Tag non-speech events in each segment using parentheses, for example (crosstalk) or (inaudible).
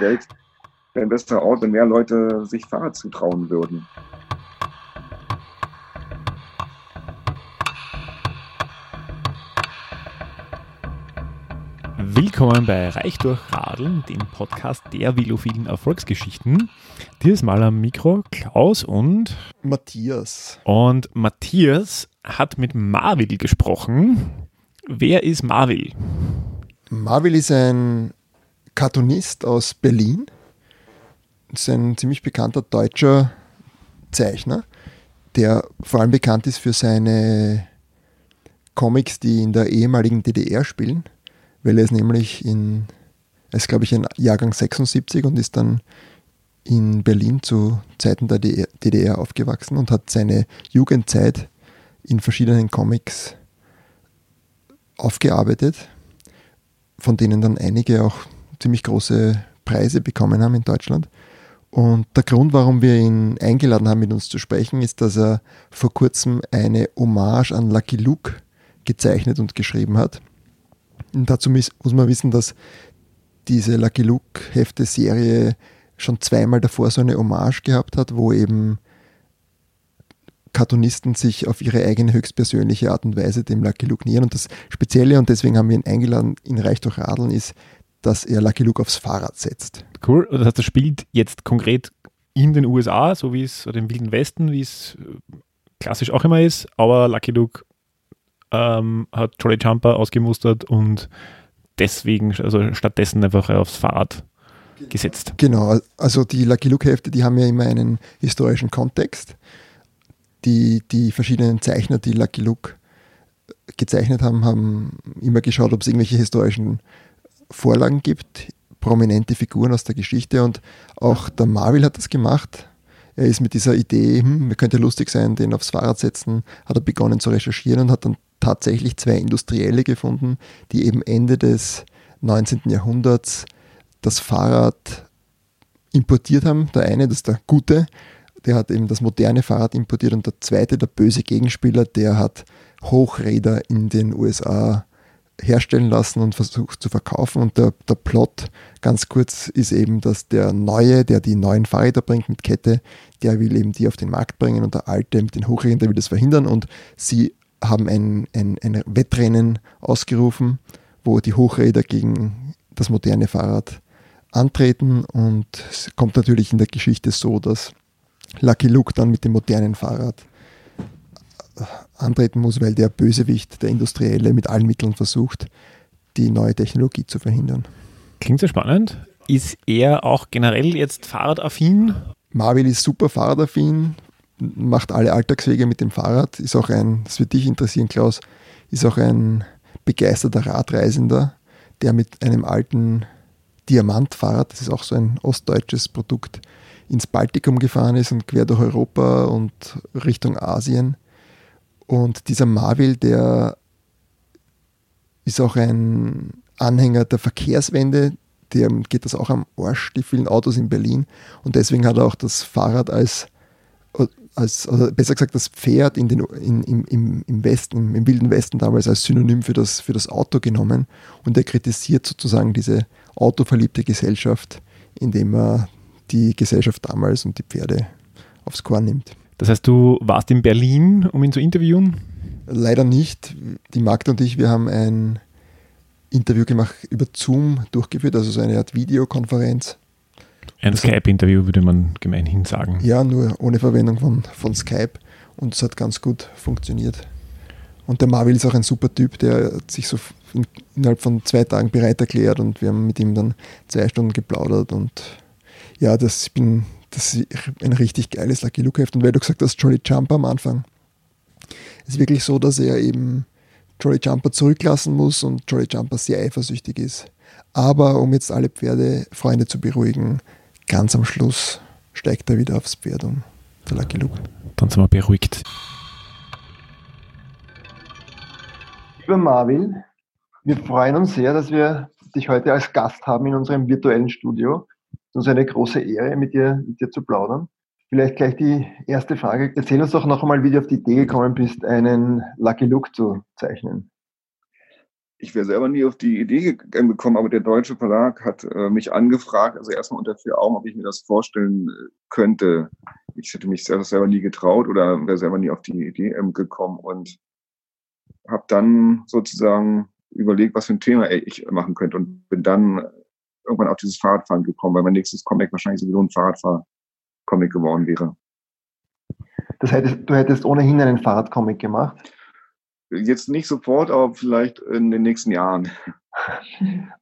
Welt wäre ein besserer Ort, wenn mehr Leute sich Fahrrad zutrauen würden. Willkommen bei Reich durch Radeln, dem Podcast der velophilen Erfolgsgeschichten. Dieses Mal am Mikro Klaus und Matthias. Und Matthias hat mit Marvil gesprochen. Wer ist Marvil? Marvil ist ein Cartoonist aus Berlin. Ist ein ziemlich bekannter deutscher Zeichner, der vor allem bekannt ist für seine Comics, die in der ehemaligen DDR spielen, weil er ist nämlich in, er ist glaube ich ein Jahrgang 76 und ist dann in Berlin zu Zeiten der DDR aufgewachsen und hat seine Jugendzeit in verschiedenen Comics aufgearbeitet von denen dann einige auch ziemlich große Preise bekommen haben in Deutschland. Und der Grund, warum wir ihn eingeladen haben, mit uns zu sprechen, ist, dass er vor kurzem eine Hommage an Lucky Luke gezeichnet und geschrieben hat. Und dazu muss man wissen, dass diese Lucky Luke-Hefte-Serie schon zweimal davor so eine Hommage gehabt hat, wo eben Cartoonisten sich auf ihre eigene höchstpersönliche Art und Weise dem Lucky Luke nähern. Und das Spezielle, und deswegen haben wir ihn eingeladen, in Reich durch Radeln, ist, dass er Lucky Luke aufs Fahrrad setzt. Cool. Das heißt, er spielt jetzt konkret in den USA, so wie es, oder im Wilden Westen, wie es äh, klassisch auch immer ist, aber Lucky Luke ähm, hat Jolly Jumper ausgemustert und deswegen, also stattdessen einfach aufs Fahrrad gesetzt. Genau, also die Lucky Luke-Hefte, die haben ja immer einen historischen Kontext die, die verschiedenen Zeichner, die Lucky Luke gezeichnet haben, haben immer geschaut, ob es irgendwelche historischen Vorlagen gibt, prominente Figuren aus der Geschichte und auch der Marvel hat das gemacht. Er ist mit dieser Idee, hm, könnte lustig sein, den aufs Fahrrad setzen, hat er begonnen zu recherchieren und hat dann tatsächlich zwei Industrielle gefunden, die eben Ende des 19. Jahrhunderts das Fahrrad importiert haben. Der eine, das ist der Gute, der hat eben das moderne Fahrrad importiert und der zweite, der böse Gegenspieler, der hat Hochräder in den USA herstellen lassen und versucht zu verkaufen. Und der, der Plot, ganz kurz, ist eben, dass der Neue, der die neuen Fahrräder bringt mit Kette, der will eben die auf den Markt bringen und der Alte mit den Hochrädern, der will das verhindern. Und sie haben ein, ein, ein Wettrennen ausgerufen, wo die Hochräder gegen das moderne Fahrrad antreten. Und es kommt natürlich in der Geschichte so, dass Lucky Luke dann mit dem modernen Fahrrad antreten muss, weil der Bösewicht, der Industrielle, mit allen Mitteln versucht, die neue Technologie zu verhindern. Klingt sehr spannend. Ist er auch generell jetzt fahrradaffin? Marvel ist super fahrradaffin, macht alle Alltagswege mit dem Fahrrad, ist auch ein, das wird dich interessieren, Klaus, ist auch ein begeisterter Radreisender, der mit einem alten Diamantfahrrad, das ist auch so ein ostdeutsches Produkt, ins Baltikum gefahren ist und quer durch Europa und Richtung Asien. Und dieser Marvel, der ist auch ein Anhänger der Verkehrswende, dem geht das auch am Arsch, die vielen Autos in Berlin. Und deswegen hat er auch das Fahrrad als, als oder besser gesagt, das Pferd in den, in, im, im Westen, im Wilden Westen damals als Synonym für das, für das Auto genommen. Und er kritisiert sozusagen diese autoverliebte Gesellschaft, indem er die Gesellschaft damals und die Pferde aufs Korn nimmt. Das heißt, du warst in Berlin, um ihn zu interviewen? Leider nicht. Die Magda und ich, wir haben ein Interview gemacht über Zoom durchgeführt, also so eine Art Videokonferenz. Ein Skype-Interview würde man gemeinhin sagen. Ja, nur ohne Verwendung von, von Skype und es hat ganz gut funktioniert. Und der Marvel ist auch ein super Typ, der hat sich so innerhalb von zwei Tagen bereit erklärt und wir haben mit ihm dann zwei Stunden geplaudert und ja, das, ich bin, das ist ein richtig geiles Lucky Luke Heft. Und weil du gesagt hast, Jolly Jumper am Anfang, ist wirklich so, dass er eben Jolly Jumper zurücklassen muss und Jolly Jumper sehr eifersüchtig ist. Aber um jetzt alle Pferdefreunde zu beruhigen, ganz am Schluss steigt er wieder aufs Pferd um, der Lucky Luke. Dann sind wir beruhigt. Lieber Marvin, wir freuen uns sehr, dass wir dich heute als Gast haben in unserem virtuellen Studio. Es ist uns eine große Ehre, mit dir, mit dir zu plaudern. Vielleicht gleich die erste Frage. Erzähl uns doch noch einmal, wie du auf die Idee gekommen bist, einen Lucky Look zu zeichnen. ich wäre selber nie auf die Idee gekommen, aber der deutsche Verlag hat äh, mich angefragt, also erstmal unter vier Augen, ob ich mir das vorstellen äh, könnte. Ich hätte mich selber, nie getraut oder wäre selber nie auf die Idee ähm, gekommen und habe dann sozusagen überlegt, was für ein Thema ich machen könnte und bin dann irgendwann auf dieses Fahrradfahren gekommen, weil mein nächstes Comic wahrscheinlich sowieso ein Fahrradfahr-Comic geworden wäre. Das heißt, du hättest ohnehin einen Fahrradcomic gemacht? Jetzt nicht sofort, aber vielleicht in den nächsten Jahren.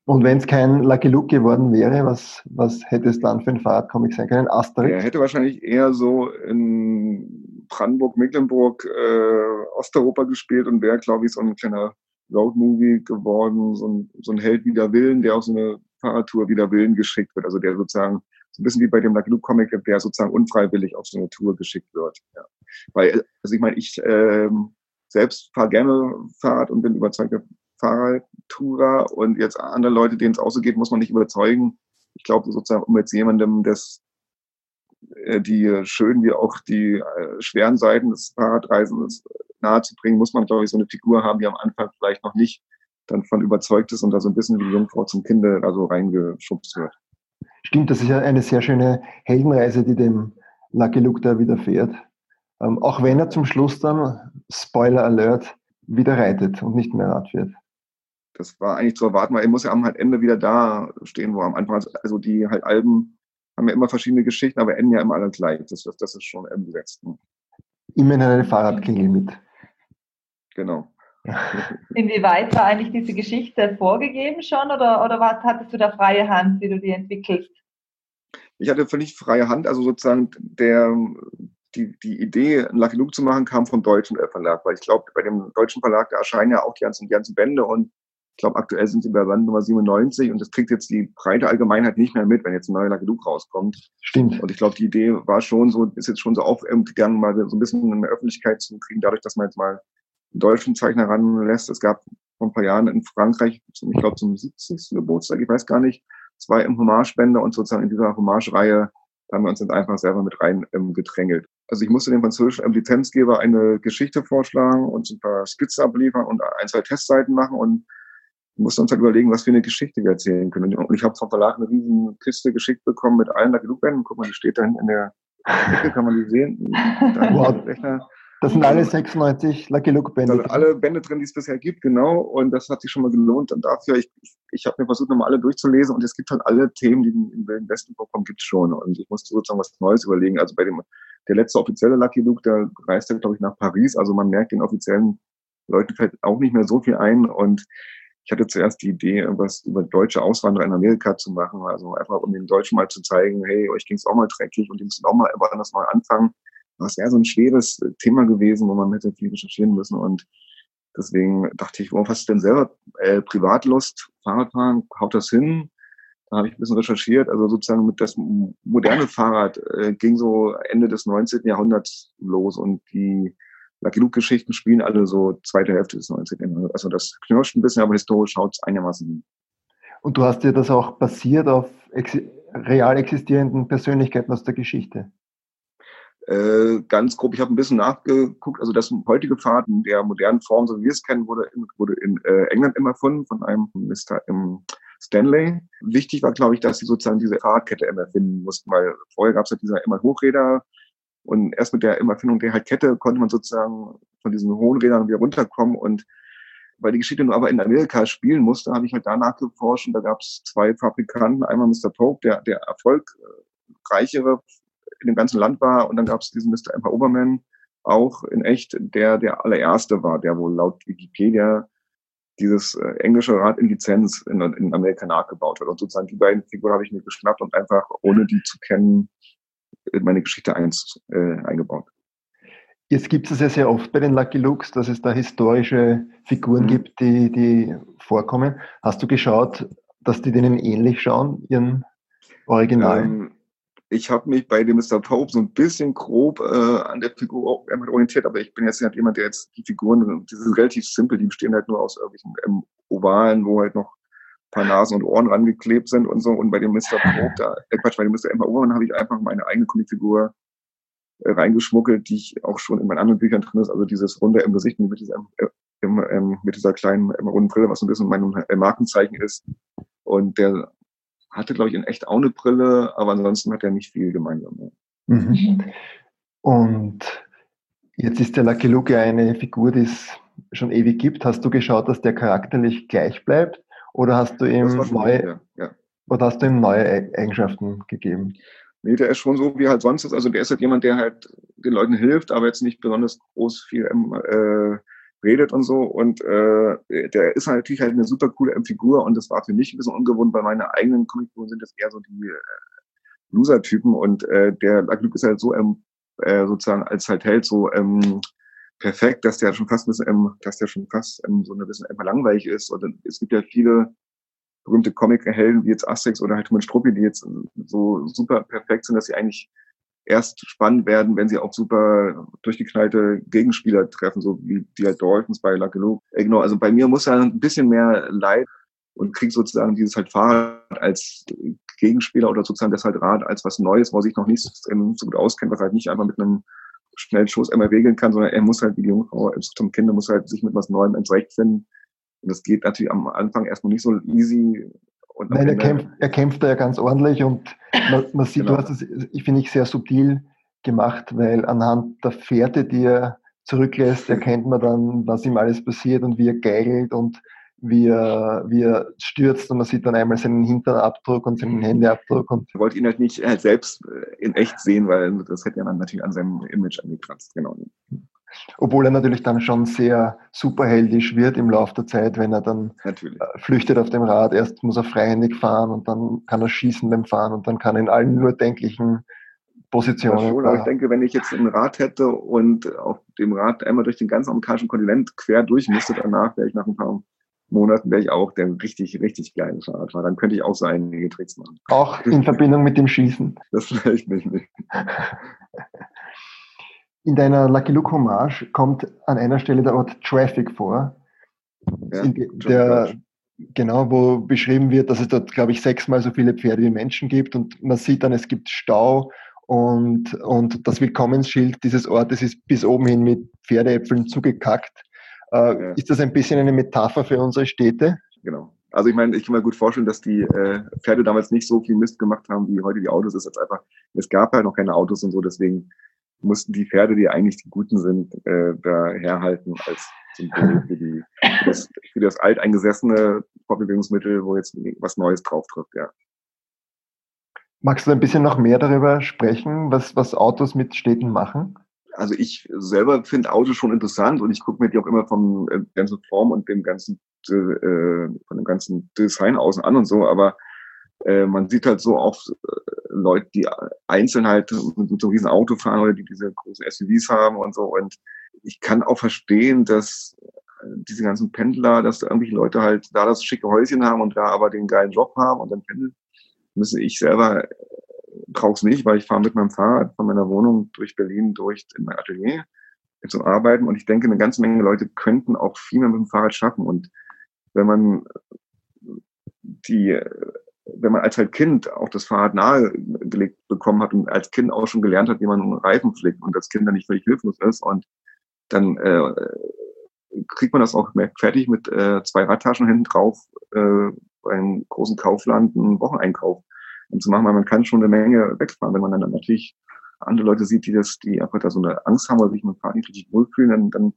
Und wenn es kein Lucky Luke geworden wäre, was, was hätte es dann für ein Fahrradcomic sein können? Asterix? Er hätte wahrscheinlich eher so in Brandenburg, Mecklenburg, äh, Osteuropa gespielt und wäre, glaube ich, so ein kleiner Roadmovie geworden, so ein, so ein Held wider Willen, der auf so eine Fahrradtour wider Willen geschickt wird. Also der sozusagen, so ein bisschen wie bei dem Lucky Luke Comic, der sozusagen unfreiwillig auf so eine Tour geschickt wird. Ja. Weil, also ich meine, ich ähm, selbst fahre gerne Fahrrad und bin überzeugter Fahrradtourer und jetzt andere Leute, denen es auch so geht, muss man nicht überzeugen. Ich glaube sozusagen, um jetzt jemandem das äh, die schönen wie auch die äh, schweren Seiten des Fahrradreisens nahezubringen, muss man, glaube ich, so eine Figur haben, die am Anfang vielleicht noch nicht dann von überzeugt ist und da so ein bisschen wie die Jungfrau zum Kinde also reingeschubst wird. Stimmt, das ist ja eine sehr schöne Heldenreise, die dem Lucky Luke da widerfährt. Ähm, auch wenn er zum Schluss dann, Spoiler Alert, wieder reitet und nicht mehr Rad fährt. Das war eigentlich zu erwarten, weil er muss ja am Ende wieder da stehen, wo er am Anfang, also die halt Alben haben ja immer verschiedene Geschichten, aber enden ja immer alle gleich. Das, das, ist schon umgesetzt. Immerhin eine Fahrradklingel mit. Genau. (laughs) Inwieweit war eigentlich diese Geschichte vorgegeben schon oder, oder was, hattest du da freie Hand, wie du die entwickelst? Ich hatte völlig freie Hand, also sozusagen der, die, die Idee, ein Lucky Luke zu machen, kam vom deutschen Verlag, weil ich glaube, bei dem deutschen Verlag, da erscheinen ja auch die ganzen, die ganzen Bände und ich glaube, aktuell sind sie bei Band Nummer 97 und das kriegt jetzt die breite Allgemeinheit nicht mehr mit, wenn jetzt ein neuer Lucky Luke rauskommt. Stimmt. Und ich glaube, die Idee war schon so, ist jetzt schon so aufgegangen, mal so ein bisschen in der Öffentlichkeit zu kriegen, dadurch, dass man jetzt mal einen deutschen Zeichner ranlässt. Es gab vor ein paar Jahren in Frankreich, zum, ich glaube zum 70. Geburtstag, ich weiß gar nicht, zwei im Hommage-Bände und sozusagen in dieser Hommage-Reihe haben wir uns jetzt einfach selber mit rein ähm, gedrängelt. Also ich musste dem französischen ähm, Lizenzgeber eine Geschichte vorschlagen und ein paar Skizzen abliefern und ein, zwei Testseiten machen und musste uns halt überlegen, was für eine Geschichte wir erzählen können. Und ich habe vom Verlag eine riesen Kiste geschickt bekommen mit allen Lucky Luke-Bänden. Guck mal, die steht da hinten in der Ecke, kann man die sehen. (laughs) Da wow. Das sind alle 96 Lucky Luke Bände. Da sind alle Bände drin, die es bisher gibt, genau. Und das hat sich schon mal gelohnt. Und dafür, ich, ich, ich habe mir versucht, nochmal alle durchzulesen. Und es gibt halt alle Themen, die im Wilden Westen vorkommen, gibt schon. Und ich musste sozusagen was Neues überlegen. Also bei dem, der letzte offizielle Lucky Luke, der reist ja, glaube ich, nach Paris. Also man merkt den offiziellen Leuten fällt auch nicht mehr so viel ein. Und ich hatte zuerst die Idee, irgendwas über deutsche Auswanderer in Amerika zu machen. Also einfach, um den Deutschen mal zu zeigen, hey, euch ging es auch mal dreckig und die müssen auch mal woanders mal anfangen das wäre so ein schweres Thema gewesen, wo man hätte viel recherchieren müssen. Und deswegen dachte ich, worauf hast du denn selber äh, Privatlust, Fahrradfahren, haut das hin? Da habe ich ein bisschen recherchiert. Also sozusagen mit das moderne Fahrrad äh, ging so Ende des 19. Jahrhunderts los und die Lucky Luke-Geschichten spielen alle so zweite Hälfte des 19. Jahrhunderts. Also das knirscht ein bisschen, aber historisch schaut es einigermaßen hin. Und du hast dir das auch basiert auf ex real existierenden Persönlichkeiten aus der Geschichte? Äh, ganz grob, ich habe ein bisschen nachgeguckt, also das heutige Pfad in der modernen Form, so wie wir es kennen, wurde in, wurde in äh, England immer erfunden von einem Mr. Ähm, Stanley. Wichtig war, glaube ich, dass sie sozusagen diese Fahrradkette immer erfinden mussten, weil vorher gab es halt diese immer Hochräder und erst mit der immer Erfindung der halt Kette konnte man sozusagen von diesen hohen Rädern wieder runterkommen und weil die Geschichte nur aber in Amerika spielen musste, habe ich halt danach geforscht und da gab es zwei Fabrikanten, einmal Mr. Pope, der, der erfolgreichere in dem ganzen Land war. Und dann gab es diesen Mr. Emperor Oberman, auch in echt, der der allererste war, der wohl laut Wikipedia dieses äh, englische Rad in Lizenz in, in Amerika nachgebaut hat. Und sozusagen die beiden Figuren habe ich mir geschnappt und einfach, ohne die zu kennen, in meine Geschichte eins, äh, eingebaut. Jetzt gibt es ja sehr oft bei den Lucky Looks, dass es da historische Figuren mhm. gibt, die, die vorkommen. Hast du geschaut, dass die denen ähnlich schauen, ihren Originalen? Ähm, ich habe mich bei dem Mr. Pope so ein bisschen grob äh, an der Figur orientiert, aber ich bin jetzt nicht jemand, der jetzt die Figuren, die sind relativ simpel, die bestehen halt nur aus irgendwelchen ähm, Ovalen, wo halt noch ein paar Nasen und Ohren rangeklebt sind und so. Und bei dem Mr. Pope, da, äh Quatsch, bei dem Mr. Emma Obermann habe ich einfach meine eigene Comicfigur äh, reingeschmuggelt, die ich auch schon in meinen anderen Büchern drin ist, also dieses Runde im Gesicht mit diesem äh, im, ähm, mit dieser kleinen ähm, runden Brille, was so ein bisschen mein äh, Markenzeichen ist. Und der hatte, glaube ich, in echt auch eine Brille, aber ansonsten hat er nicht viel gemeinsam. Ja. Mhm. Und jetzt ist der Lucky Luke ja eine Figur, die es schon ewig gibt. Hast du geschaut, dass der charakterlich gleich bleibt? Oder hast du ihm neue, ja. Ja. Oder hast du ihm neue Eigenschaften gegeben? Nee, der ist schon so, wie er halt sonst ist. Also der ist halt jemand, der halt den Leuten hilft, aber jetzt nicht besonders groß viel äh, redet und so. Und äh, der ist halt natürlich halt eine super coole Figur und das war für mich ein bisschen ungewohnt, weil meine eigenen Comicfiguren sind das eher so die äh, Loser-Typen und äh, der Glück ist halt so ähm, äh, sozusagen als halt Held so ähm, perfekt, dass der schon fast ein bisschen, ähm, dass der schon fast ähm, so ein bisschen einfach langweilig ist. Und es gibt ja viele berühmte Comic-Helden wie jetzt Asterix oder halt Thomas Struppi, die jetzt so super perfekt sind, dass sie eigentlich erst spannend werden, wenn sie auch super durchgeknallte Gegenspieler treffen, so wie die halt Dolphins bei Luke. Äh, genau, also bei mir muss er ein bisschen mehr Leid und kriegt sozusagen dieses halt Fahrrad als Gegenspieler oder sozusagen das halt Rad als was Neues, wo sich noch nicht so gut auskennt, was halt nicht einfach mit einem schnellen Schuss einmal regeln kann, sondern er muss halt wie die Jungfrau zum Kinder muss halt sich mit was Neuem entzurechtfinden. Und das geht natürlich am Anfang erstmal nicht so easy. Und Nein, er kämpft, er kämpft da ja ganz ordentlich und (laughs) man, man sieht, genau. du hast es, ich finde ich, sehr subtil gemacht, weil anhand der Pferde, die er zurücklässt, erkennt man dann, was ihm alles passiert und wie er geigelt und wie er, wie er stürzt und man sieht dann einmal seinen Hinternabdruck und seinen Händeabdruck. Und ich wollte ihn halt nicht halt selbst äh, in echt sehen, weil das hätte ja dann natürlich an seinem Image angekratzt, genau. Obwohl er natürlich dann schon sehr superheldisch wird im Laufe der Zeit, wenn er dann natürlich. Äh, flüchtet auf dem Rad. Erst muss er freihändig fahren und dann kann er schießen beim Fahren und dann kann er in allen nur denklichen Positionen. Ja, schon, aber ich denke, wenn ich jetzt ein Rad hätte und auf dem Rad einmal durch den ganzen amerikanischen Kontinent quer durch müsste, danach wäre ich nach ein paar Monaten wäre ich auch der richtig, richtig kleine Fahrradfahrer. Dann könnte ich auch so einige Tricks machen. Auch in Verbindung mit dem Schießen. Das (laughs) vielleicht nicht. nicht. In deiner Lucky Luke Hommage kommt an einer Stelle der Ort Traffic vor. Ja, der, genau, wo beschrieben wird, dass es dort, glaube ich, sechsmal so viele Pferde wie Menschen gibt und man sieht dann, es gibt Stau und, und das Willkommensschild dieses Ortes ist bis oben hin mit Pferdeäpfeln zugekackt. Äh, ja. Ist das ein bisschen eine Metapher für unsere Städte? Genau. Also ich meine, ich kann mir gut vorstellen, dass die äh, Pferde damals nicht so viel Mist gemacht haben, wie heute die Autos. Es ist jetzt einfach, es gab halt noch keine Autos und so, deswegen mussten die Pferde, die eigentlich die Guten sind, äh, da herhalten als Symbol für, die, für, das, für das alteingesessene Fortbewegungsmittel, wo jetzt was Neues drauf trifft, ja. Magst du ein bisschen noch mehr darüber sprechen, was, was Autos mit Städten machen? also ich selber finde Autos schon interessant und ich gucke mir die auch immer vom äh, ganzen Form und dem ganzen äh, von dem ganzen Design außen an und so, aber äh, man sieht halt so oft äh, Leute, die einzeln halt mit so riesen Auto fahren oder die diese großen SUVs haben und so. Und ich kann auch verstehen, dass äh, diese ganzen Pendler, dass da irgendwelche Leute halt da das schicke Häuschen haben und da aber den geilen Job haben und dann pendeln, müssen ich selber brauche es nicht, weil ich fahre mit meinem Fahrrad von meiner Wohnung durch Berlin durch in mein Atelier zum Arbeiten. Und ich denke, eine ganze Menge Leute könnten auch viel mehr mit dem Fahrrad schaffen. Und wenn man die, wenn man als halt Kind auch das Fahrrad nahegelegt bekommen hat und als Kind auch schon gelernt hat, wie man einen Reifen flickt und das Kind dann nicht völlig hilflos ist und dann äh, kriegt man das auch fertig mit äh, zwei Radtaschen hinten drauf äh, beim großen Kaufland einen Wocheneinkauf um zu machen, weil man kann schon eine Menge wegfahren. Wenn man dann natürlich andere Leute sieht, die das, die einfach da so eine Angst haben oder sich mit Fahrrad nicht richtig wohlfühlen, dann, dann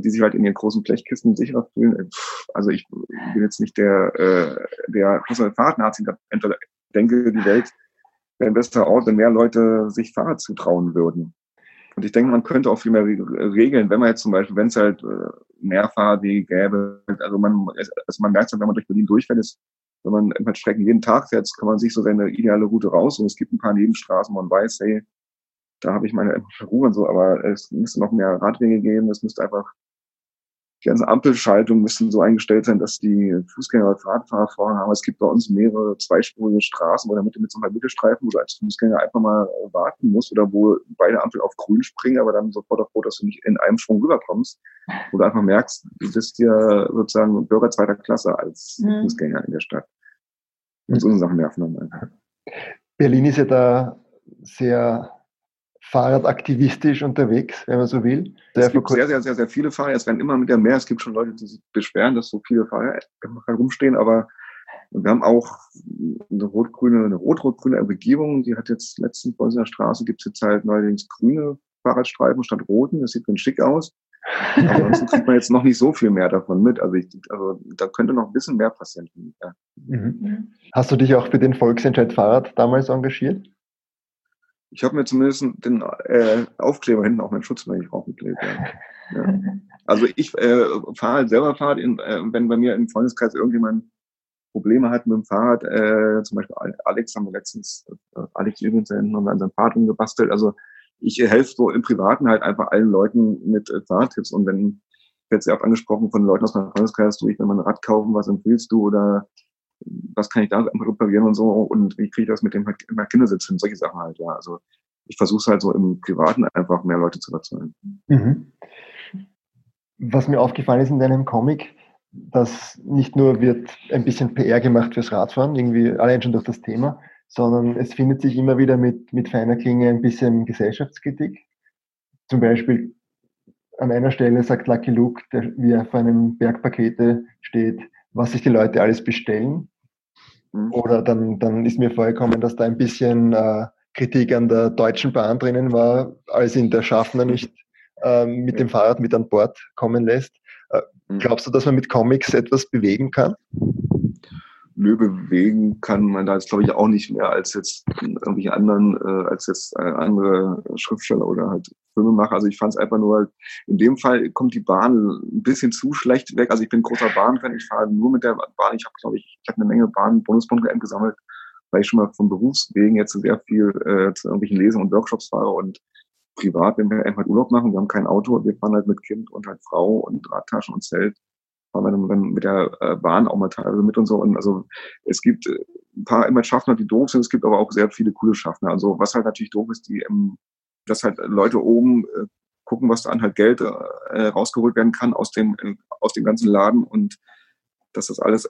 die sich halt in ihren großen Blechkisten sicherer fühlen. Äh, also ich bin jetzt nicht der, äh, der Fahrradnazi, ich denke, die Welt wäre ein besser Ort, wenn mehr Leute sich Fahrrad zutrauen würden. Und ich denke, man könnte auch viel mehr regeln, wenn man jetzt zum Beispiel, wenn es halt äh, mehr Fahrradwege gäbe, also man, also man merkt, wenn man durch Berlin durchfährt, ist wenn man halt Strecken jeden Tag fährt, kann man sich so seine ideale Route raus und es gibt ein paar Nebenstraßen, wo man weiß, hey, da habe ich meine Ruhe und so, aber es müsste noch mehr Radwege geben, es müsste einfach die ganze Ampelschaltung müssten so eingestellt sein, dass die Fußgänger und Radfahrer vorne haben. Es gibt bei uns mehrere zweispurige Straßen, wo der Mitte mit so einem Mittelstreifen, wo du als Fußgänger einfach mal warten musst oder wo beide Ampeln auf grün springen, aber dann sofort auf rot, dass du nicht in einem Schwung rüberkommst, wo du einfach merkst, du bist ja sozusagen Bürger zweiter Klasse als mhm. Fußgänger in der Stadt. Und so Sachen nerven dann einfach. Berlin ist ja da sehr fahrradaktivistisch unterwegs, wenn man so will. es gibt sehr, sehr, sehr, sehr viele Fahrer. Es werden immer wieder mehr. Es gibt schon Leute, die sich beschweren, dass so viele Fahrer herumstehen, aber wir haben auch eine rot-grüne, eine rot-rot-grüne Regierung, die hat jetzt letztens bei unserer Straße gibt es jetzt halt neuerdings grüne Fahrradstreifen statt roten. Das sieht ganz schick aus. Aber ansonsten kriegt man jetzt noch nicht so viel mehr davon mit. Also, ich, also da könnte noch ein bisschen mehr passieren. Ja. Mhm. Hast du dich auch für den Volksentscheid Fahrrad damals engagiert? Ich habe mir zumindest den äh, Aufkleber hinten auf meinen Schutzblech draufgeklebt. Ja. ja. Also ich äh, fahre halt selber Fahrrad, in, äh, wenn bei mir im Freundeskreis irgendjemand Probleme hat mit dem Fahrrad, äh, zum Beispiel Alex haben wir letztens, äh, Alex übrigens haben wir an seinem Fahrrad umgebastelt. Also ich helfe so im Privaten halt einfach allen Leuten mit äh, Fahrradtipps und wenn ich werde sehr oft angesprochen von Leuten aus meinem Freundeskreis, du, ich will mal ein Rad kaufen, was empfiehlst du oder was kann ich da reparieren und so und wie kriege ich das mit dem Kindersitz hin, solche Sachen halt, ja. Also ich versuche es halt so im Privaten einfach mehr Leute zu überzeugen. Mhm. Was mir aufgefallen ist in deinem Comic, dass nicht nur wird ein bisschen PR gemacht fürs Radfahren, irgendwie allein schon durch das Thema, sondern es findet sich immer wieder mit, mit feiner Klinge ein bisschen Gesellschaftskritik. Zum Beispiel an einer Stelle sagt Lucky Luke, der, wie er vor einem Bergpakete steht, was sich die Leute alles bestellen. Mhm. Oder dann, dann ist mir vorgekommen, dass da ein bisschen äh, Kritik an der Deutschen Bahn drinnen war, als ihn der Schaffner nicht äh, mit dem Fahrrad mit an Bord kommen lässt. Äh, mhm. glaubst du, dass man mit Comics etwas bewegen kann? Nö, bewegen kann man da jetzt, glaube ich, auch nicht mehr als jetzt irgendwelche anderen, äh, als jetzt äh, andere Schriftsteller oder halt Filmemacher. Also ich fand es einfach nur halt, in dem Fall kommt die Bahn ein bisschen zu schlecht weg. Also ich bin großer Bahnfan, ich fahre nur mit der Bahn. Ich habe, glaube ich, ich habe eine Menge Bahn-Bonuspunkte gesammelt, weil ich schon mal vom Berufswegen jetzt sehr viel äh, zu irgendwelchen Lesungen und Workshops fahre und privat, wenn wir einfach Urlaub machen, wir haben kein Auto, wir fahren halt mit Kind und halt Frau und Radtaschen und Zelt fahren mit der äh, Bahn auch mal teilweise mit und so. Und also es gibt äh, ein paar immer Schaffner, die doof sind, es gibt aber auch sehr viele coole Schaffner. Also was halt natürlich doof ist, die, ähm, dass halt Leute oben äh, gucken, was da an halt Geld rausgeholt werden kann aus dem, aus dem ganzen Laden und dass das alles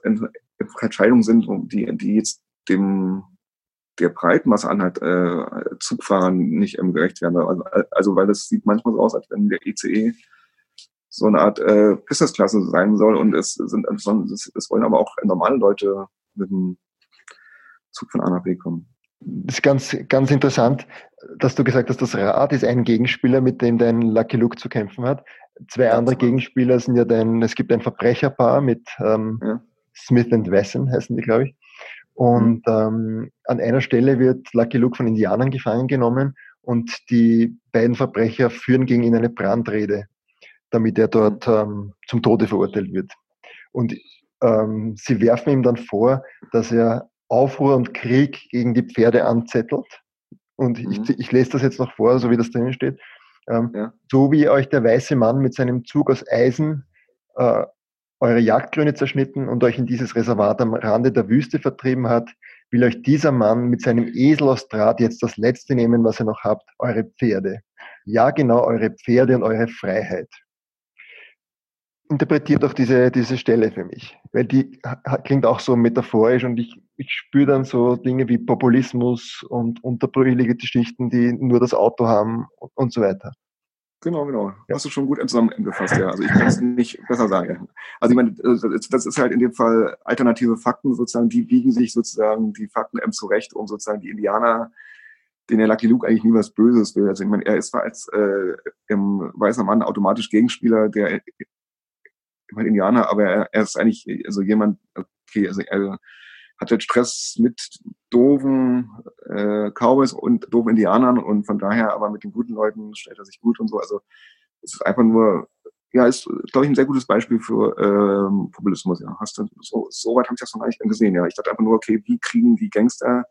Entscheidungen sind, die, die jetzt dem der Breitmasse an halt äh, Zugfahrern nicht ähm, gerecht werden. Also, also weil das sieht manchmal so aus, als wenn der ECE so eine Art äh, Business-Klasse sein soll und es sind es, es wollen aber auch normale Leute mit dem Zug von A nach B kommen. Das ist ganz, ganz interessant, dass du gesagt hast, das Rad ist ein Gegenspieler, mit dem dein Lucky Luke zu kämpfen hat. Zwei andere Gegenspieler sind ja dein, es gibt ein Verbrecherpaar mit ähm, ja. Smith and Wesson, heißen die, glaube ich. Und mhm. ähm, an einer Stelle wird Lucky Luke von Indianern gefangen genommen und die beiden Verbrecher führen gegen ihn eine Brandrede damit er dort ähm, zum Tode verurteilt wird. Und ähm, sie werfen ihm dann vor, dass er Aufruhr und Krieg gegen die Pferde anzettelt. Und mhm. ich, ich, lese das jetzt noch vor, so wie das drinnen steht. Ähm, ja. So wie euch der weiße Mann mit seinem Zug aus Eisen äh, eure Jagdgrüne zerschnitten und euch in dieses Reservat am Rande der Wüste vertrieben hat, will euch dieser Mann mit seinem Esel aus Draht jetzt das Letzte nehmen, was ihr noch habt, eure Pferde. Ja, genau, eure Pferde und eure Freiheit interpretiert auch diese, diese Stelle für mich, weil die klingt auch so metaphorisch und ich, ich spüre dann so Dinge wie Populismus und unterbrüchige Geschichten, die nur das Auto haben und, und so weiter. Genau, genau. Ja. Hast du schon gut zusammengefasst, ja. Also ich kann es nicht besser sagen. Also ich meine, das ist halt in dem Fall alternative Fakten sozusagen, die biegen sich sozusagen die Fakten M zurecht, um sozusagen die Indianer, den der Lucky Luke eigentlich nie was Böses will. Also ich meine, er ist zwar als äh, im Weißer Mann automatisch Gegenspieler, der ich meine Indianer, aber er, er ist eigentlich also jemand, okay, also er hat halt Stress mit doofen äh, Cowboys und doofen Indianern und von daher aber mit den guten Leuten stellt er sich gut und so. Also es ist einfach nur, ja, ist, glaube ich, ein sehr gutes Beispiel für ähm, Populismus, ja. Hast du, so, so weit habe ich das noch gar nicht gesehen, ja. Ich dachte einfach nur, okay, wie kriegen die Gangster,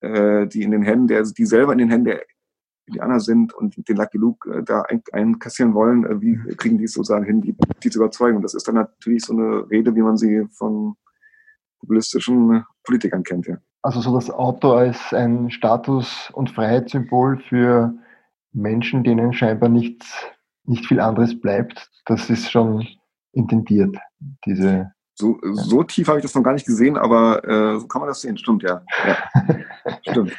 äh, die in den Händen, der, die selber in den Händen der Indianer sind und den Lucky Luke äh, da ein, einkassieren wollen, äh, wie kriegen die es sozusagen hin, die, die zu überzeugen? Und das ist dann natürlich so eine Rede, wie man sie von populistischen Politikern kennt, ja. Also so das Auto als ein Status- und Freiheitssymbol für Menschen, denen scheinbar nichts, nicht viel anderes bleibt, das ist schon intendiert, diese so, ja. so tief habe ich das noch gar nicht gesehen, aber äh, so kann man das sehen. Stimmt, ja. ja. (laughs) Stimmt.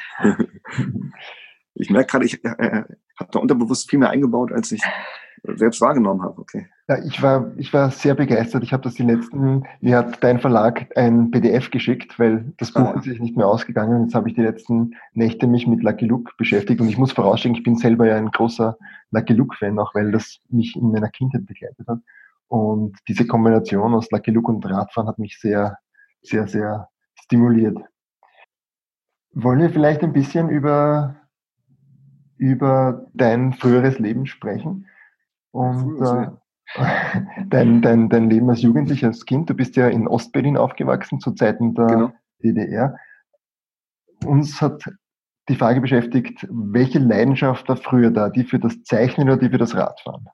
Ich merke gerade, ich äh, äh habe da unterbewusst viel mehr eingebaut, als ich selbst wahrgenommen habe. Okay. Ja, ich war, ich war sehr begeistert. Ich habe das die letzten, mir hat dein Verlag ein PDF geschickt, weil das Buch ah. ist sich nicht mehr ausgegangen. Jetzt habe ich die letzten Nächte mich mit Lucky Luke beschäftigt und ich muss vorausschicken, ich bin selber ja ein großer Lucky Luke-Fan, auch weil das mich in meiner Kindheit begleitet hat. Und diese Kombination aus Lucky Luke und Radfahren hat mich sehr, sehr, sehr stimuliert. Wollen wir vielleicht ein bisschen über, über dein früheres Leben sprechen? Und äh, (laughs) dein, dein, dein Leben als Jugendlicher, als Kind, du bist ja in Ostberlin aufgewachsen zu Zeiten der genau. DDR. Uns hat die Frage beschäftigt, welche Leidenschaft war früher da, die für das Zeichnen oder die für das Radfahren?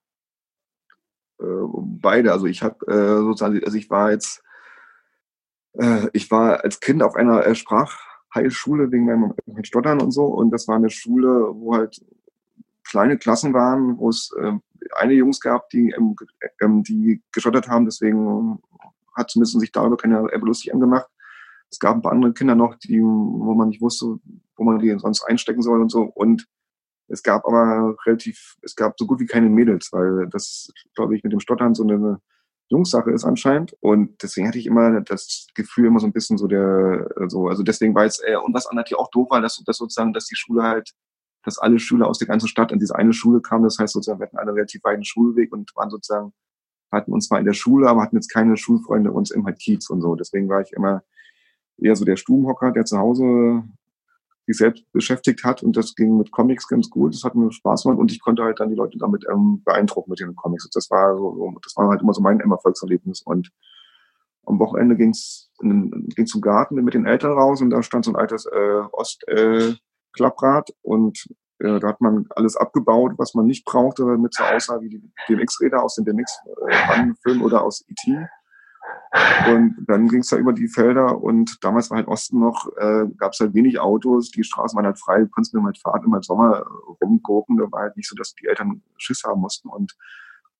Äh, beide. Also ich habe äh, sozusagen, also ich war jetzt, äh, ich war als Kind auf einer äh, Sprachheilschule wegen meinem Stottern und so. Und das war eine Schule, wo halt kleine Klassen waren, wo es äh, eine Jungs gab, die, ähm, ähm, die gestottert haben. Deswegen hat zumindest sich darüber keine lustig angemacht. Es gab ein paar andere Kinder noch, die, wo man nicht wusste, wo man die sonst einstecken soll und so. Und es gab aber relativ, es gab so gut wie keine Mädels, weil das, glaube ich, mit dem Stottern so eine Jungssache ist anscheinend. Und deswegen hatte ich immer das Gefühl, immer so ein bisschen so der, so, also deswegen war es, äh, und was natürlich auch doof war, dass, dass sozusagen, dass die Schule halt, dass alle Schüler aus der ganzen Stadt in diese eine Schule kamen. Das heißt sozusagen, wir hatten einen relativ weiten Schulweg und waren sozusagen, hatten uns zwar in der Schule, aber hatten jetzt keine Schulfreunde uns im halt Kiez und so. Deswegen war ich immer eher so der Stubenhocker, der zu Hause sich selbst beschäftigt hat und das ging mit Comics ganz gut. Das hat mir Spaß gemacht und ich konnte halt dann die Leute damit ähm, beeindrucken mit den Comics. Das war so, das war halt immer so mein Erfolgserlebnis und am Wochenende ging's ging zum Garten mit den Eltern raus und da stand so ein altes äh, Ost-Klapprad äh, und äh, da hat man alles abgebaut, was man nicht brauchte, damit so aussah wie die DMX-Räder aus den DMX-Filmen äh, oder aus E.T. Und dann ging es da über die Felder und damals war halt Osten noch, äh, gab es halt wenig Autos, die Straßen waren halt frei, du konntest mit halt fahren, immer im Sommer rumgucken, da war halt nicht so, dass die Eltern Schiss haben mussten und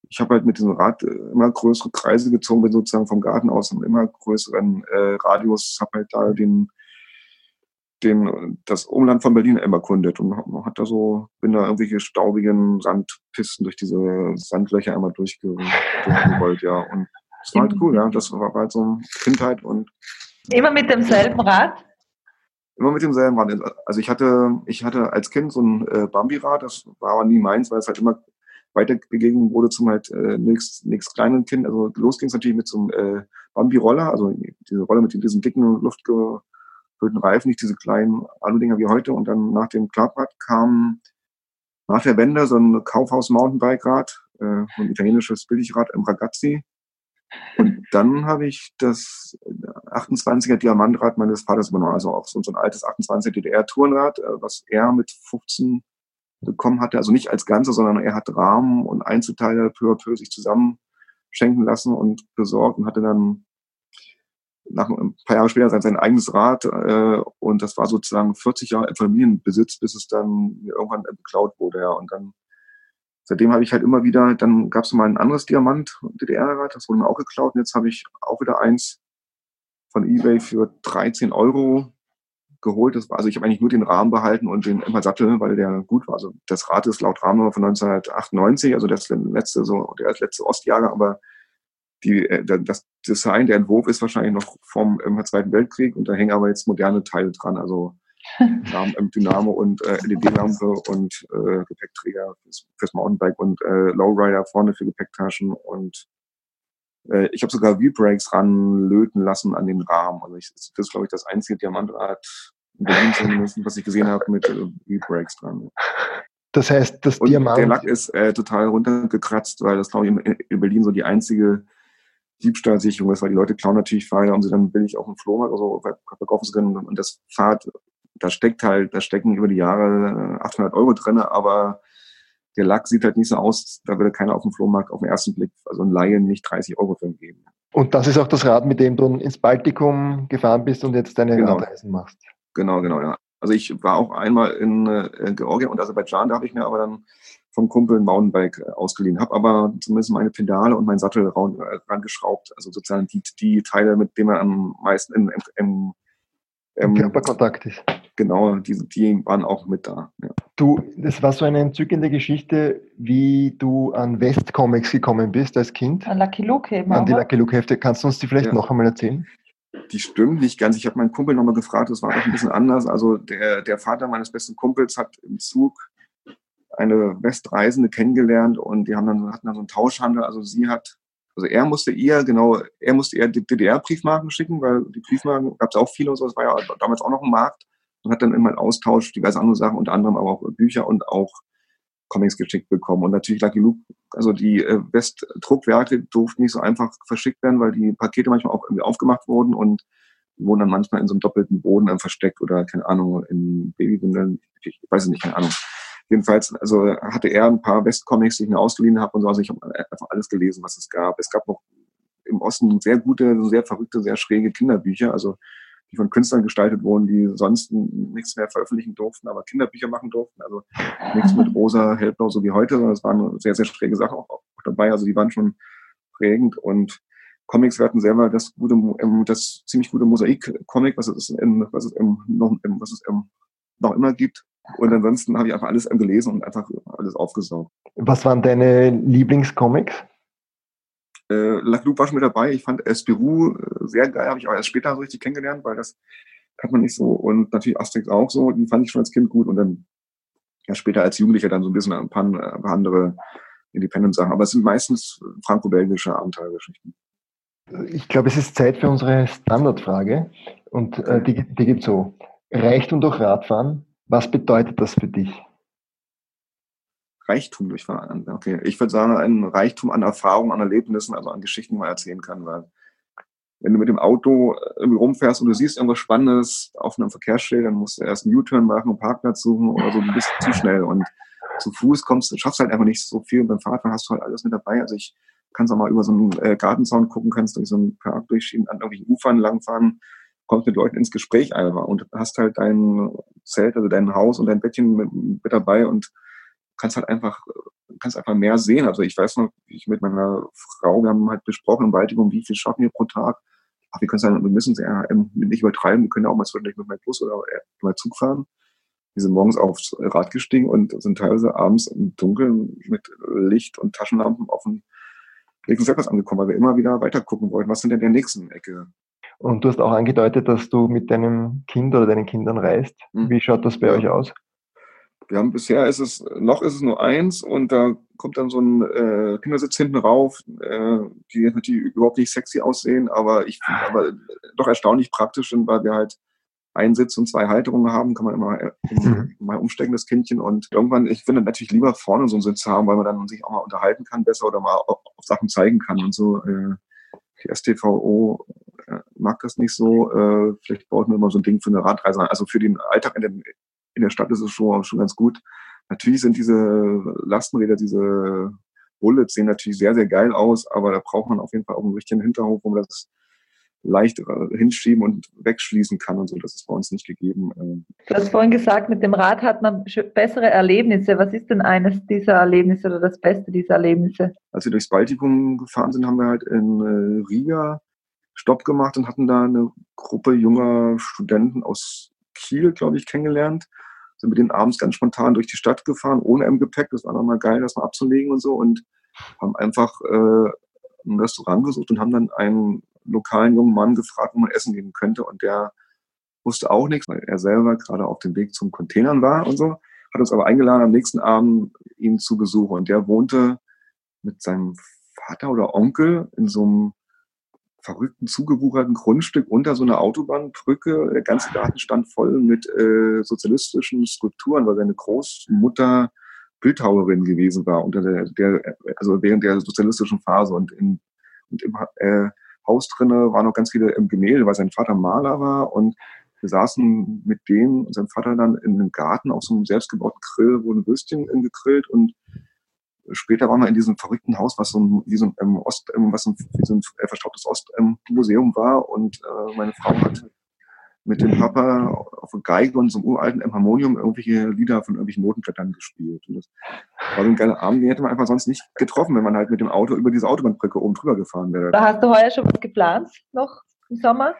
ich habe halt mit diesem Rad äh, immer größere Kreise gezogen, bin sozusagen vom Garten aus im immer größeren äh, Radius, habe halt da den den, das Umland von Berlin immer kundet und hat da so, bin da irgendwelche staubigen Sandpisten durch diese Sandlöcher einmal durchgerollt, ja. Und das war halt cool, ja. Das war halt so Kindheit und. Immer mit demselben Rad? Immer mit demselben Rad. Also ich hatte, ich hatte als Kind so ein äh, Bambi-Rad, das war aber nie meins, weil es halt immer weitergegeben wurde zum halt äh, nächst, nächst kleinen Kind. Also los ging es natürlich mit so einem äh, Bambi-Roller, also diese Roller mit diesen dicken, luftgefüllten Reifen, nicht diese kleinen Alu-Dinger wie heute. Und dann nach dem Klapprad kam nach der Wende so ein Kaufhaus-Mountainbike-Rad, äh, ein italienisches Billigrad im Ragazzi. Und dann habe ich das 28er Diamantrad meines Vaters übernommen, also auch so, ein altes 28er DDR-Tourenrad, äh, was er mit 15 bekommen hatte, also nicht als Ganze, sondern er hat Rahmen und Einzelteile peu à peu sich zusammenschenken lassen und besorgt und hatte dann nach ein paar Jahre später sein, sein eigenes Rad äh, und das war sozusagen 40 Jahre Familienbesitz, bis es dann irgendwann beklaut wurde. Ja. Und dann seitdem habe ich halt immer wieder, dann gab es mal ein anderes Diamant, DDR-Rad, das wurde mir auch geklaut. Und jetzt habe ich auch wieder eins von eBay für 13 Euro geholt. Das war, also ich habe eigentlich nur den Rahmen behalten und den immer Sattel, weil der gut war. Also das Rad ist laut Rahmennummer von 1998, also das letzte, so der letzte Ostjahre, aber die, äh, das Design, der Entwurf ist wahrscheinlich noch vom im Zweiten Weltkrieg und da hängen aber jetzt moderne Teile dran. Also Dynamo und äh, LED-Lampe und äh, Gepäckträger fürs, fürs Mountainbike und äh, Lowrider vorne für Gepäcktaschen und äh, ich habe sogar V-Brakes ranlöten lassen an den Rahmen. Also ich, das ist, glaube ich, das einzige Diamantrad in Berlin zumindest, was ich gesehen habe mit äh, V-Brakes dran. Das heißt, das und Diamant... Der Lack ist äh, total runtergekratzt, weil das, glaube ich, in, in Berlin so die einzige Diebstahlsicherung ist, weil die Leute klauen natürlich Fahrräder, um sie dann billig auf dem Flohmarkt oder so verkaufen zu können. Und das Fahrrad da steckt halt, da stecken über die Jahre 800 äh, Euro drin, aber der Lack sieht halt nicht so aus, da würde keiner auf dem Flohmarkt auf den ersten Blick, also ein Laien nicht 30 Euro für ihn geben. Und das ist auch das Rad, mit dem du ins Baltikum gefahren bist und jetzt deine genau. Radreisen machst. Genau, genau, ja. Also ich war auch einmal in äh, Georgien und Aserbaidschan, da habe ich mir aber dann vom Kumpel ein Mountainbike äh, ausgeliehen, habe aber zumindest meine Pedale und meinen Sattel ran, rangeschraubt, also sozusagen die, die Teile, mit denen man am meisten im, im, ähm, Körperkontakt ist. Genau, die, die waren auch mit da. Ja. Du, das war so eine entzückende Geschichte, wie du an West-Comics gekommen bist als Kind. An Lucky Luke eben. An die oder? Lucky Luke-Hefte. Kannst du uns die vielleicht Ja. noch einmal erzählen? Die stimmt nicht ganz. Ich habe meinen Kumpel nochmal gefragt, das war doch ein bisschen anders. Also der, der Vater meines besten Kumpels hat im Zug eine Westreisende kennengelernt und die haben dann, hatten dann so einen Tauschhandel. Also sie hat, also er musste ihr, genau, er musste ihr DDR-Briefmarken schicken, weil die Briefmarken gab es auch viele und so, das war ja damals auch noch ein Markt und hat dann immer einen Austausch, diverse andere Sachen, unter anderem aber auch Bücher und auch Comics geschickt bekommen. Und natürlich Lucky Luke, also die äh, West-Druckwerke durften nicht so einfach verschickt werden, weil die Pakete manchmal auch irgendwie aufgemacht wurden und wurden dann manchmal in so einem doppelten Boden versteckt oder, keine Ahnung, in Babywindeln, ich weiß es nicht, keine Ahnung. Jedenfalls, also hatte er ein paar West-Comics, die ich mir ausgeliehen habe und so, also ich habe einfach alles gelesen, was es gab. Es gab noch im Osten sehr gute, sehr verrückte, sehr schräge Kinderbücher, also die von Künstlern gestaltet wurden, die sonst nichts mehr veröffentlichen durften, aber Kinderbücher machen durften. Also nichts mit rosa, hellblau, so wie heute, sondern es waren sehr, sehr schräge Sachen auch, auch dabei. Also die waren schon prägend und Comics, hatten selber das gute, ähm, das ziemlich gute Mosaik-Comic, was es im, was es im, was es noch immer gibt. Und ansonsten habe ich einfach alles gelesen und einfach alles aufgesaugt. Was waren deine Lieblingscomics? Äh, Lucky Luke war schon mit dabei. Ich fand Espirou äh, sehr geil, habe ich auch erst später so richtig kennengelernt, weil das hat man nicht so. Und natürlich Asterix auch so, die fand ich schon als Kind gut. Und dann ja später als Jugendlicher dann so ein bisschen ein paar, ein paar andere Independent-Sachen. Aber es sind meistens franco-belgische Abenteuergeschichten. Ich glaube, es ist Zeit für unsere Standardfrage. Und äh, die, die geht so. Reichtum durch Radfahren, was bedeutet das für dich? Reichtum durch. Okay, ich würde sagen, ein Reichtum an Erfahrungen, an Erlebnissen, also an Geschichten, die man erzählen kann, weil wenn du mit dem Auto irgendwie rumfährst und du siehst irgendwas Spannendes auf einem Verkehrsschild, dann musst du erst einen U-Turn machen, einen Parkplatz suchen oder so, du bist zu schnell und zu Fuß kommst, schaffst halt einfach nicht so viel und beim Fahrradfahren hast du halt alles mit dabei. Also ich kannst auch mal über so einen äh, Gartenzaun gucken, kannst durch so einen Park durchschieben, an irgendwelchen Ufern langfahren, kommst mit Leuten ins Gespräch einfach und hast halt dein Zelt, also dein Haus und dein Bettchen mit, mit dabei und kannst halt einfach, kannst einfach mehr sehen. Also ich weiß noch, ich mit meiner Frau, wir haben halt besprochen im Baltikum, wie viel schaffen wir pro Tag. Ach, wir können sagen, wir müssen es ja nicht übertreiben, wir können ja auch mal zwischendurch mit meinem Bus oder mal Zug fahren. Wir sind morgens aufs Rad gestiegen und sind teilweise abends im Dunkeln mit Licht und Taschenlampen auf dem nächsten Stellplatz angekommen, weil wir immer wieder weiter gucken wollten, was sind denn der nächsten Ecke. Und du hast auch angedeutet, dass du mit deinem Kind oder deinen Kindern reist. Hm. Wie schaut das bei Ja. euch aus? Wir haben bisher ist es, noch ist es nur eins und da kommt dann so ein äh, Kindersitz hinten rauf, äh, die natürlich überhaupt nicht sexy aussehen, aber ich finde aber doch erstaunlich praktisch sind, weil wir halt einen Sitz und zwei Halterungen haben, kann man immer (laughs) Mhm. mal umstecken, das Kindchen. Und irgendwann, ich finde natürlich lieber vorne so einen Sitz haben, weil man dann sich auch mal unterhalten kann besser oder mal auf, auf Sachen zeigen kann und so. Äh, STVO äh, mag das nicht so. Äh, vielleicht baut man immer so ein Ding für eine Radreise. Also für den Alltag in, dem, in der Stadt ist es schon, schon ganz gut. Natürlich sind diese Lastenräder, diese Bullets sehen natürlich sehr, sehr geil aus, aber da braucht man auf jeden Fall auch einen richtigen Hinterhof, man das leicht äh, hinschieben und wegschließen kann und so. Das ist bei uns nicht gegeben. Ähm, Du hast vorhin gesagt, mit dem Rad hat man bessere Erlebnisse. Was ist denn eines dieser Erlebnisse oder das Beste dieser Erlebnisse? als wir durchs Baltikum gefahren sind, haben wir halt in äh, Riga Stopp gemacht und hatten da eine Gruppe junger Studenten aus Kiel, glaube ich, kennengelernt. Sind mit denen abends ganz spontan durch die Stadt gefahren, ohne im Gepäck. Das war nochmal geil, das mal abzulegen und so. Und haben einfach äh, ein Restaurant gesucht und haben dann einen lokalen jungen Mann gefragt, wo man essen gehen könnte. Und der wusste auch nichts, weil er selber gerade auf dem Weg zum Containern war und so. Hat uns aber eingeladen, am nächsten Abend ihn zu besuchen. Und der wohnte mit seinem Vater oder Onkel in so einem verrückten, zugewucherten Grundstück unter so einer Autobahnbrücke. Der ganze Garten stand voll mit äh, sozialistischen Skulpturen, weil seine Großmutter Bildhauerin gewesen war unter der, der also während der sozialistischen Phase und im, und im äh, Haus drinne waren noch ganz viele ähm, Gemälde, weil sein Vater Maler war. Und wir saßen mit dem und seinem Vater dann in einem Garten auf so einem selbstgebauten Grill, wurden Würstchen ähm, gegrillt. Und später waren wir in diesem verrückten Haus, was so ein, wie so ein ähm, Ost, ähm, was ein, wie so ein äh, verstaubtes Ostmuseum war. Und äh, meine Frau hat mit dem Papa auf der Geige und so einem uralten Harmonium irgendwelche Lieder von irgendwelchen Notenblättern gespielt. Und das war so ein geiler Abend, den hätte man einfach sonst nicht getroffen, wenn man halt mit dem Auto über diese Autobahnbrücke oben drüber gefahren wäre. Da hast du heuer schon was geplant noch im Sommer?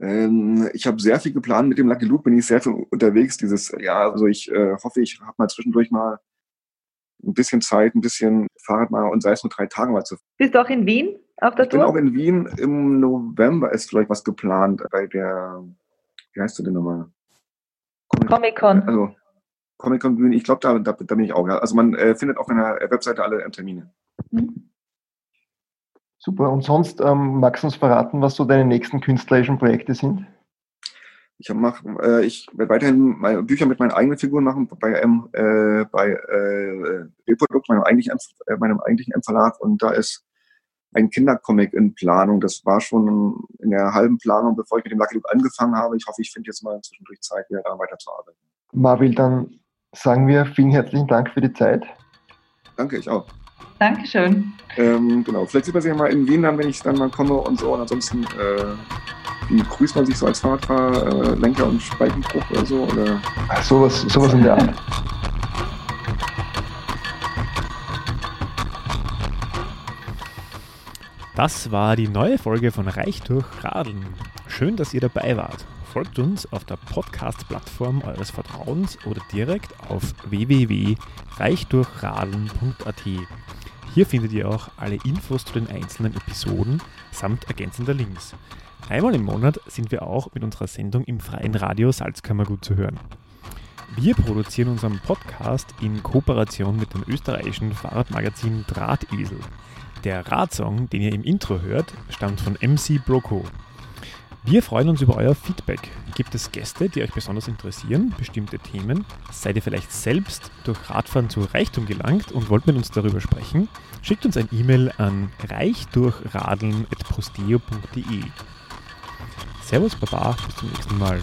Ähm, ich habe sehr viel geplant. Mit dem Lucky Luke bin ich sehr viel unterwegs dieses Jahr. Also ich äh, hoffe, ich habe mal zwischendurch mal ein bisschen Zeit, ein bisschen Fahrrad mal und sei es nur drei Tage mal zu fahren. Bist du auch in Wien auf der Ich Tour? bin auch in Wien. Im November ist vielleicht was geplant bei der, wie heißt du denn nochmal? Comic-Con. Also Comic-Con Bühne. Ich glaube, da, da, da bin ich auch. Ja. Also man äh, findet auf meiner Webseite alle äh, Termine. Mhm. Super. Und sonst ähm, magst du uns verraten, was so deine nächsten künstlerischen Projekte sind? Ich mach, äh, ich werde weiterhin meine Bücher mit meinen eigenen Figuren machen bei ähm, äh, bei äh, Reprodukt, meinem eigentlichen, äh, meinem eigentlichen M-Verlag und da ist ein Kindercomic in Planung. Das war schon in der halben Planung, bevor ich mit dem Lucky Luke angefangen habe. Ich hoffe, ich finde jetzt mal zwischendurch Zeit, wieder daran weiterzuarbeiten. Marvil, dann sagen wir vielen herzlichen Dank für die Zeit. Danke, ich auch. Dankeschön. Ähm, genau, vielleicht sieht man sich ja mal in Wien dann, wenn ich dann mal komme und so. Und ansonsten, äh, wie grüßt man sich so als Fahrradfahrer, äh, Lenker und Speikenbruch oder so? Oder? Ach, sowas, sowas in der Art. (laughs) Das war die neue Folge von Reich durch Radeln. Schön, dass ihr dabei wart. Folgt uns auf der Podcast-Plattform eures Vertrauens oder direkt auf www.reichdurchradeln.at. Hier findet ihr auch alle Infos zu den einzelnen Episoden samt ergänzender Links. Einmal im Monat sind wir auch mit unserer Sendung im freien Radio Salzkammergut zu hören. Wir produzieren unseren Podcast in Kooperation mit dem österreichischen Fahrradmagazin Drahtesel. Der Radsong, den ihr im Intro hört, stammt von MC Broco. Wir freuen uns über euer Feedback. Gibt es Gäste, die euch besonders interessieren, bestimmte Themen? Seid ihr vielleicht selbst durch Radfahren zu Reichtum gelangt und wollt mit uns darüber sprechen? Schickt uns ein E-Mail an reichdurchradeln.posteo.de. Servus Baba, bis zum nächsten Mal.